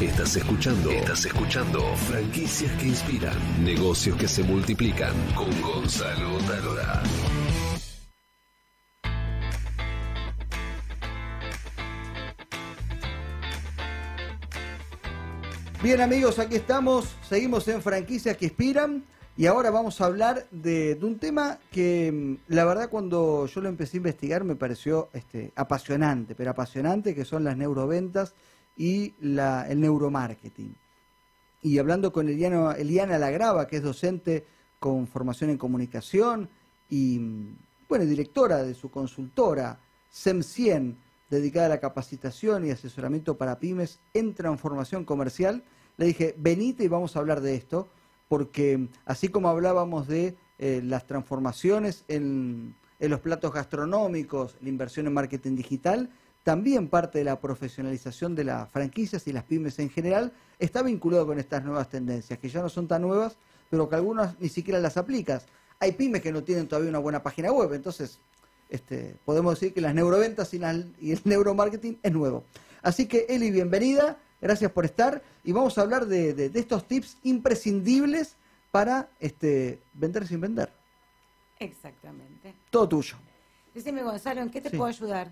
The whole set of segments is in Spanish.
Estás escuchando. Estás escuchando. Franquicias que inspiran. Negocios que se multiplican. Con Gonzalo Talora. Bien amigos, aquí estamos, seguimos en franquicias que inspiran y ahora vamos a hablar de, un tema que mm, la verdad cuando yo lo empecé a investigar me pareció este, apasionante, pero apasionante que son las neuroventas y el neuromarketing. Y hablando con Eliana, Eliana Lagrava, que es docente con formación en comunicación y bueno, directora de su consultora SEM100, dedicada a la capacitación y asesoramiento para pymes en transformación comercial, le dije, venite y vamos a hablar de esto, porque así como hablábamos de eh, las transformaciones en, los platos gastronómicos, la inversión en marketing digital, también parte de la profesionalización de las franquicias y las pymes en general está vinculado con estas nuevas tendencias, que ya no son tan nuevas, pero que algunas ni siquiera las aplicas. Hay pymes que no tienen todavía una buena página web, entonces este, podemos decir que las neuroventas y, el neuromarketing es nuevo. Así que Eli, bienvenida, gracias por estar y vamos a hablar de, estos tips imprescindibles para este, vender sin vender. Exactamente. Todo tuyo. Decime Gonzalo, ¿en qué te puedo ayudar?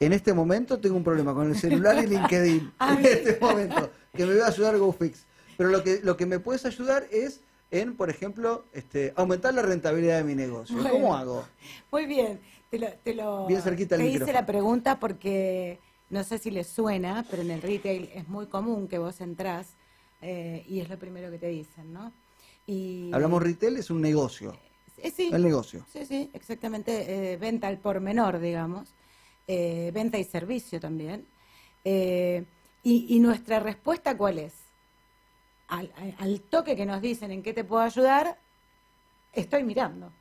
En este momento tengo un problema con el celular y LinkedIn. en este momento, que me va a ayudar GoFix. Pero lo que, lo que me puedes ayudar es en, por ejemplo, este, aumentar la rentabilidad de mi negocio. ¿Cómo hago? Muy bien, te lo, te lo bien cerquita te hice la pregunta porque no sé si les suena, pero en el retail es muy común que vos entrás eh, y es lo primero que te dicen, ¿no? Y, Hablamos retail, es un negocio. Eh, sí, el negocio. Sí, sí, exactamente. Eh, venta al por menor, digamos. Venta y servicio también. Y, y nuestra respuesta, ¿cuál es? al, toque que nos dicen en qué te puedo ayudar, estoy mirando,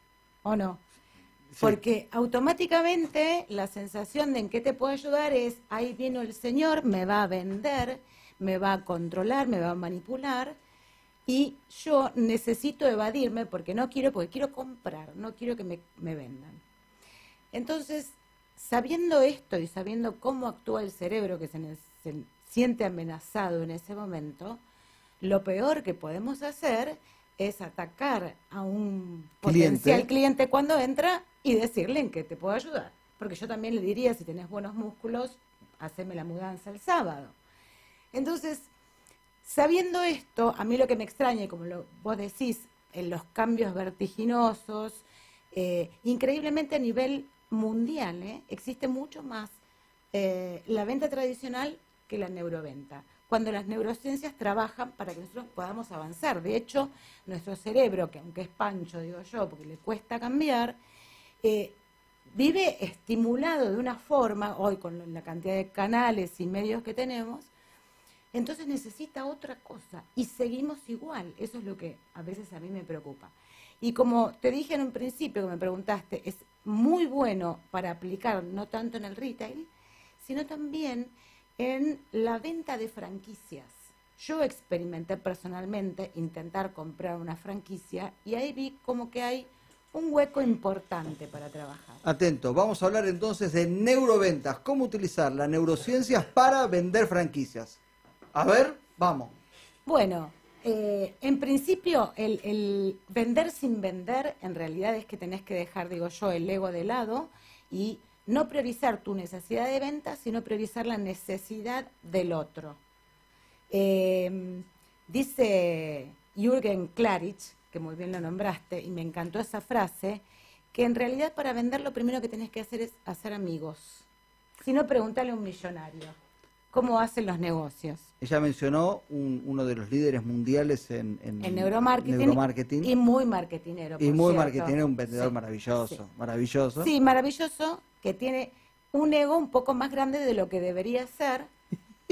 ¿o no? Porque automáticamente la sensación de en qué te puedo ayudar es, ahí viene el Señor, me va a vender, me va a controlar, me va a manipular, y yo necesito evadirme porque no quiero, porque quiero comprar, no quiero que me, me vendan. Entonces, sabiendo esto y sabiendo cómo actúa el cerebro que se, se siente amenazado en ese momento, lo peor que podemos hacer es atacar a un potencial cliente cuando entra y decirle en qué te puedo ayudar. Porque yo también le diría, si tenés buenos músculos, haceme la mudanza el sábado. Entonces, sabiendo esto, a mí lo que me extraña, y como lo, vos decís, en los cambios vertiginosos, eh, increíblemente a nivel mundial, ¿eh? existe mucho más eh, la venta tradicional que la neuroventa cuando las neurociencias trabajan para que nosotros podamos avanzar. De hecho, nuestro cerebro, que aunque es pancho, digo yo, porque le cuesta cambiar, eh, vive estimulado de una forma, hoy con la cantidad de canales y medios que tenemos, entonces necesita otra cosa y seguimos igual. Eso es lo que a veces a mí me preocupa. Y como te dije en un principio que me preguntaste, es muy bueno para aplicar no tanto en el retail, sino también en la venta de franquicias. Yo experimenté personalmente intentar comprar una franquicia y ahí vi como que hay un hueco importante para trabajar. Atento, vamos a hablar entonces de neuroventas, cómo utilizar las neurociencias para vender franquicias. A ver, vamos. Bueno, eh, en principio el, vender sin vender en realidad es que tenés que dejar, digo yo, el ego de lado y no priorizar tu necesidad de venta, sino priorizar la necesidad del otro. Em, dice Jürgen Klarich, que muy bien lo nombraste, y me encantó esa frase, que en realidad para vender lo primero que tenés que hacer es hacer amigos. Si no, pregúntale a un millonario cómo hacen los negocios. Ella mencionó uno de los líderes mundiales en, neuromarketing, y muy marketinero. y muy marketinero, un vendedor maravilloso, maravilloso. Sí, maravilloso, que tiene un ego un poco más grande de lo que debería ser,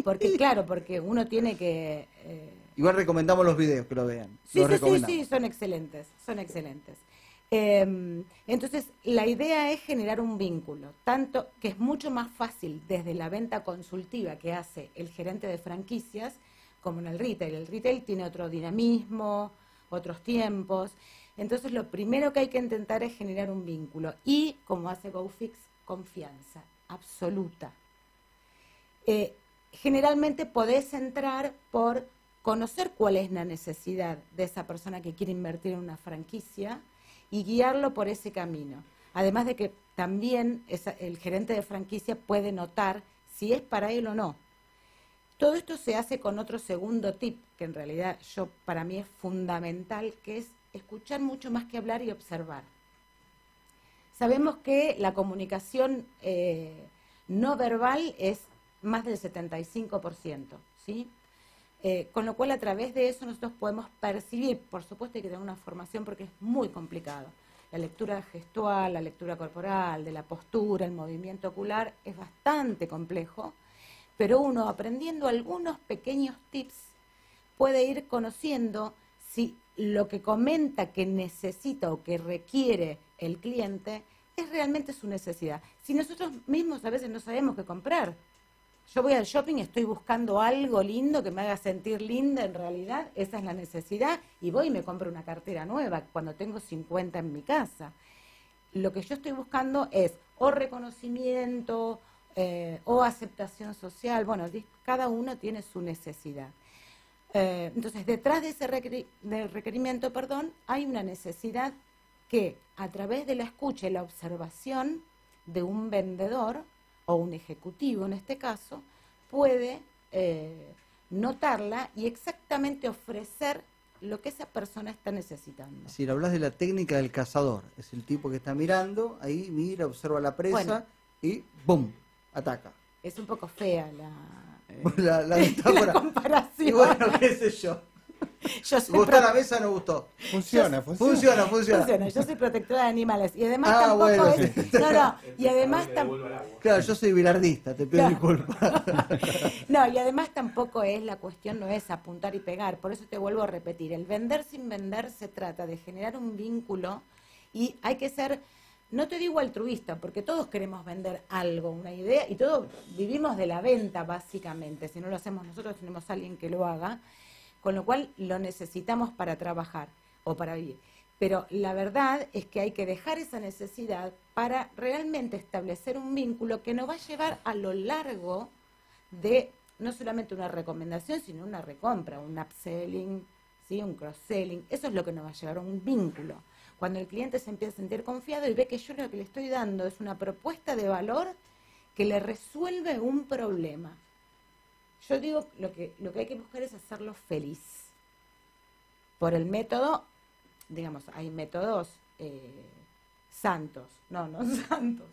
porque claro, porque uno tiene que... Eh, Igual recomendamos los videos, que lo vean. Sí, sí, sí, sí, son excelentes, son excelentes. Em, entonces, la idea es generar un vínculo, tanto que es mucho más fácil desde la venta consultiva que hace el gerente de franquicias como en el retail. El retail tiene otro dinamismo, otros tiempos. Entonces, lo primero que hay que intentar es generar un vínculo y, como hace GoFix, confianza absoluta. Eh, generalmente podés entrar por conocer cuál es la necesidad de esa persona que quiere invertir en una franquicia y guiarlo por ese camino. Además de que también el gerente de franquicia puede notar si es para él o no. Todo esto se hace con otro segundo tip, que en realidad yo para mí es fundamental, que es escuchar mucho más que hablar y observar. Sabemos que la comunicación eh, no verbal es más del 75%, ¿sí? Eh, con lo cual a través de eso nosotros podemos percibir, por supuesto hay que tener una formación porque es muy complicado. La lectura gestual, la lectura corporal, de la postura, el movimiento ocular es bastante complejo, pero uno aprendiendo algunos pequeños tips puede ir conociendo si lo que comenta que necesita o que requiere el cliente es realmente su necesidad. Si nosotros mismos a veces no sabemos qué comprar, yo voy al shopping estoy buscando algo lindo que me haga sentir linda, en realidad esa es la necesidad, y voy y me compro una cartera nueva cuando tengo 50 en mi casa. Lo que yo estoy buscando es o reconocimiento eh, o aceptación social, bueno, cada uno tiene su necesidad. Eh, entonces, detrás de ese requerimiento, perdón, hay una necesidad que a través de la escucha y la observación de un vendedor o un ejecutivo en este caso, puede eh, notarla y exactamente ofrecer lo que esa persona está necesitando. Si hablas de la técnica del cazador, es el tipo que está mirando, ahí mira, observa la presa y ¡bum! ataca. Es un poco fea la, la, la, comparación. bueno, qué sé yo. Yo ¿Gustó la mesa o no gustó? Funciona, funciona, funciona. Yo soy protectora de animales. Y además ah, tampoco es. No, no. Y además Claro, yo soy bilardista, te pido disculpas. no, y además tampoco es la cuestión, no es apuntar y pegar. Por eso te vuelvo a repetir. El vender sin vender se trata de generar un vínculo y hay que ser. No te digo altruista, porque todos queremos vender algo, una idea, y todos vivimos de la venta, básicamente. Si no lo hacemos nosotros, tenemos a alguien que lo haga con lo cual lo necesitamos para trabajar o para vivir. Pero la verdad es que hay que dejar esa necesidad para realmente establecer un vínculo que nos va a llevar a lo largo de no solamente una recomendación, sino una recompra, un upselling, ¿sí? un cross-selling. Eso es lo que nos va a llevar a un vínculo. Cuando el cliente se empieza a sentir confiado y ve que yo lo que le estoy dando es una propuesta de valor que le resuelve un problema. Yo digo, lo que, lo que hay que buscar es hacerlo feliz. Por el método, digamos, hay métodos eh, santos, no, no santos.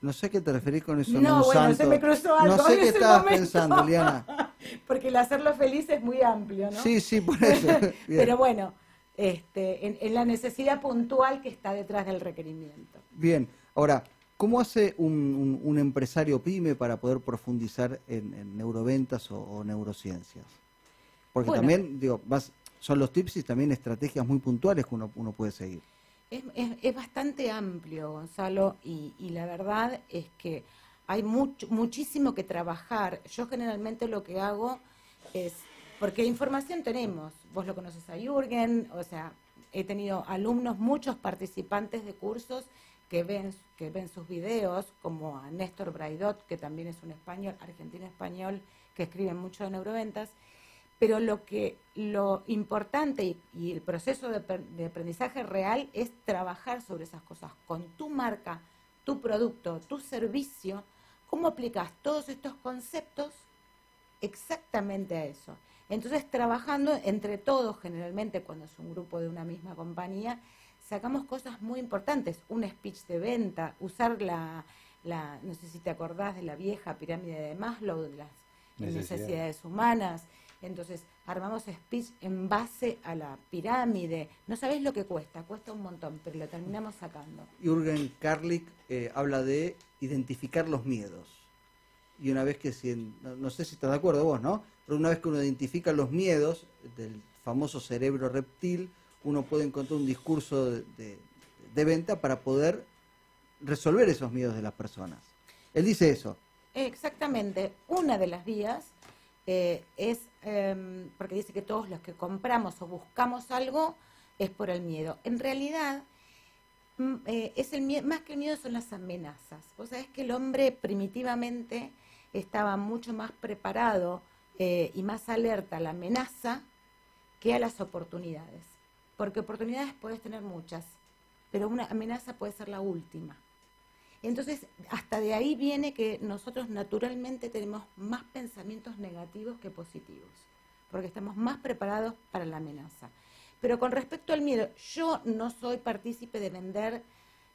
No sé qué te referís con eso. No, bueno, se me cruzó algo. No sé qué estabas pensando, Liana. Porque el hacerlo feliz es muy amplio, ¿no? Sí, sí, por eso. Pero bueno, este, en la necesidad puntual que está detrás del requerimiento. Bien, ahora, ¿Cómo hace un, empresario pyme para poder profundizar en, neuroventas o, neurociencias? Porque también, digo, son los tips y también estrategias muy puntuales que uno, puede seguir. Es, bastante amplio, Gonzalo, y, la verdad es que hay muchísimo que trabajar. Yo generalmente lo que hago es, porque información tenemos, vos lo conoces a Jürgen, o sea, he tenido alumnos, muchos participantes de cursos que ven, que ven sus videos, como a Néstor Braidot, que también es un español, argentino español, que escribe mucho de neuroventas, pero lo que lo importante y, el proceso de, de, aprendizaje real es trabajar sobre esas cosas con tu marca, tu producto, tu servicio, cómo aplicas todos estos conceptos exactamente a eso. Entonces, trabajando entre todos, generalmente cuando es un grupo de una misma compañía, sacamos cosas muy importantes, un speech de venta, usar la, la no sé si te acordás de la vieja pirámide de Maslow, de las necesidades humanas. Entonces, armamos speech en base a la pirámide. No sabés lo que cuesta, cuesta un montón, pero lo terminamos sacando. Jürgen Karlik eh, habla de identificar los miedos. Y una vez que, si, no, no, sé si estás de acuerdo vos, ¿no? Pero una vez que uno identifica los miedos del famoso cerebro reptil, uno puede encontrar un discurso de, venta para poder resolver esos miedos de las personas. Él dice eso. Exactamente. Una de las vías eh, es, em, porque dice que todos los que compramos o buscamos algo es por el miedo. En realidad, mm, eh, es el más que el miedo son las amenazas. Vos sabés que el hombre primitivamente estaba mucho más preparado eh, y más alerta a la amenaza que a las oportunidades. Porque oportunidades puedes tener muchas, pero una amenaza puede ser la última. Entonces, hasta de ahí viene que nosotros naturalmente tenemos más pensamientos negativos que positivos, porque estamos más preparados para la amenaza. Pero con respecto al miedo, yo no soy partícipe de vender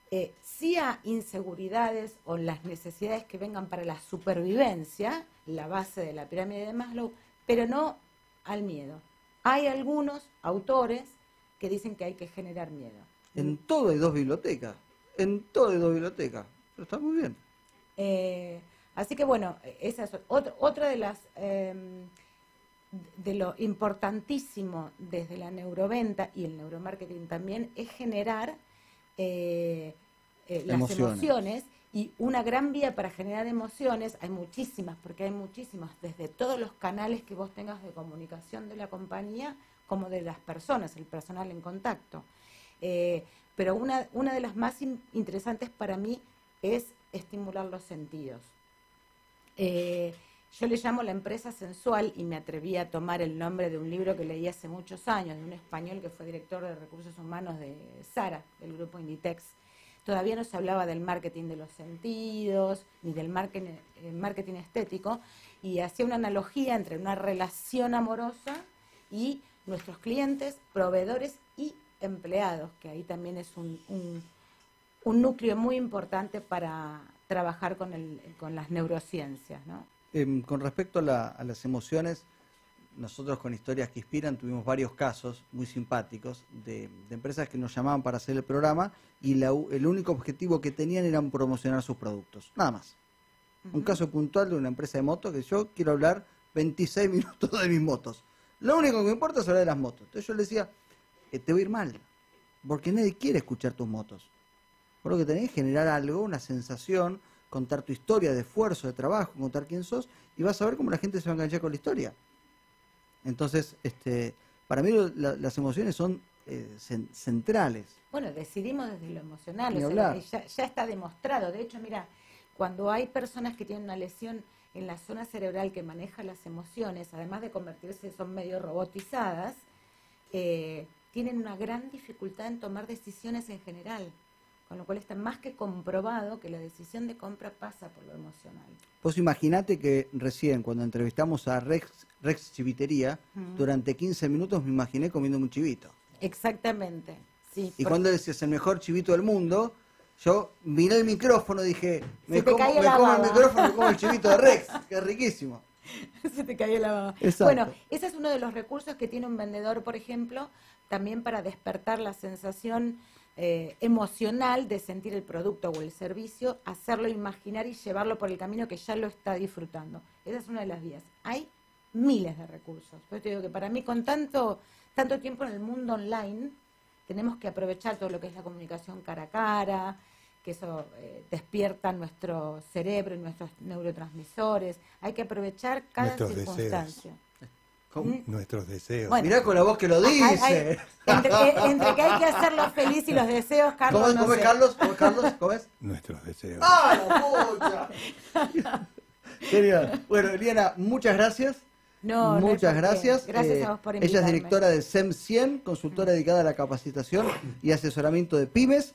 eh, sí a inseguridades o las necesidades que vengan para la supervivencia, la base de la pirámide de Maslow, pero no al miedo. Hay algunos autores que dicen que hay que generar miedo. En todo hay dos bibliotecas. En todo hay dos bibliotecas. Pero está muy bien. Eh, así que bueno, esa es otra, de las em, de lo importantísimo desde la neuroventa y el neuromarketing también es generar eh, eh, las emociones. y una gran vía para generar emociones, hay muchísimas, porque hay muchísimas, desde todos los canales que vos tengas de comunicación de la compañía como de las personas, el personal en contacto. Eh, pero una, una de las más interesantes para mí es estimular los sentidos. Eh, yo le llamo la empresa sensual y me atreví a tomar el nombre de un libro que leí hace muchos años, de un español que fue director de recursos humanos de Sara, del grupo Inditex. Todavía no se hablaba del marketing de los sentidos, ni del eh, marketing estético, y hacía una analogía entre una relación amorosa y nuestros clientes, proveedores y empleados, que ahí también es un, un, núcleo muy importante para trabajar con, el, con las neurociencias. ¿no? Em, con respecto a, las emociones, nosotros con historias que inspiran tuvimos varios casos muy simpáticos de, empresas que nos llamaban para hacer el programa y el único objetivo que tenían era promocionar sus productos, nada más. Un caso puntual de una empresa de motos que yo quiero hablar 26 minutos de mis motos. Lo único que me importa es hablar de las motos. Entonces yo le decía, eh, te voy a ir mal, porque nadie quiere escuchar tus motos. Por lo que tenés que generar algo, una sensación, contar tu historia de esfuerzo, de trabajo, contar quién sos, y vas a ver cómo la gente se va a enganchar con la historia. Entonces, este, para mí las emociones son eh, centrales. Bueno, decidimos desde lo emocional, ya, ya, está demostrado. De hecho, mira, cuando hay personas que tienen una lesión en la zona cerebral que maneja las emociones, además de convertirse, son medio robotizadas, eh, tienen una gran dificultad en tomar decisiones en general. Con lo cual está más que comprobado que la decisión de compra pasa por lo emocional. Vos imaginate que recién, cuando entrevistamos a Rex, Rex Chivitería, durante 15 minutos me imaginé comiendo un chivito. Exactamente, sí. Y cuando decías el mejor chivito del mundo, yo miré el micrófono y dije, me, como, el micrófono, me como el chivito de Rex, que es riquísimo. Se te cayó la baba. Bueno, ese es uno de los recursos que tiene un vendedor, por ejemplo, también para despertar la sensación eh, emocional de sentir el producto o el servicio, hacerlo imaginar y llevarlo por el camino que ya lo está disfrutando. Esa es una de las vías. Hay miles de recursos. Yo te digo que para mí con tanto, tanto tiempo en el mundo online, tenemos que aprovechar todo lo que es la comunicación cara a cara, que eso eh, despierta nuestro cerebro y nuestros neurotransmisores. Hay que aprovechar cada circunstancia. ¿Mm? Nuestros deseos. Mirá con la voz que lo dice. entre, que hay que hacerlo feliz y los deseos, Carlos. ¿Cómo, no es, Carlos? ¿Cómo es, Carlos? ¿Cómo es? Nuestros deseos. ¡Ah, la Genial. Bueno, Eliana, muchas gracias. No, Muchas gracias. Gracias a eh, vos por invitarme. Ella es directora de SEM 100, consultora dedicada a la capacitación y asesoramiento de pymes.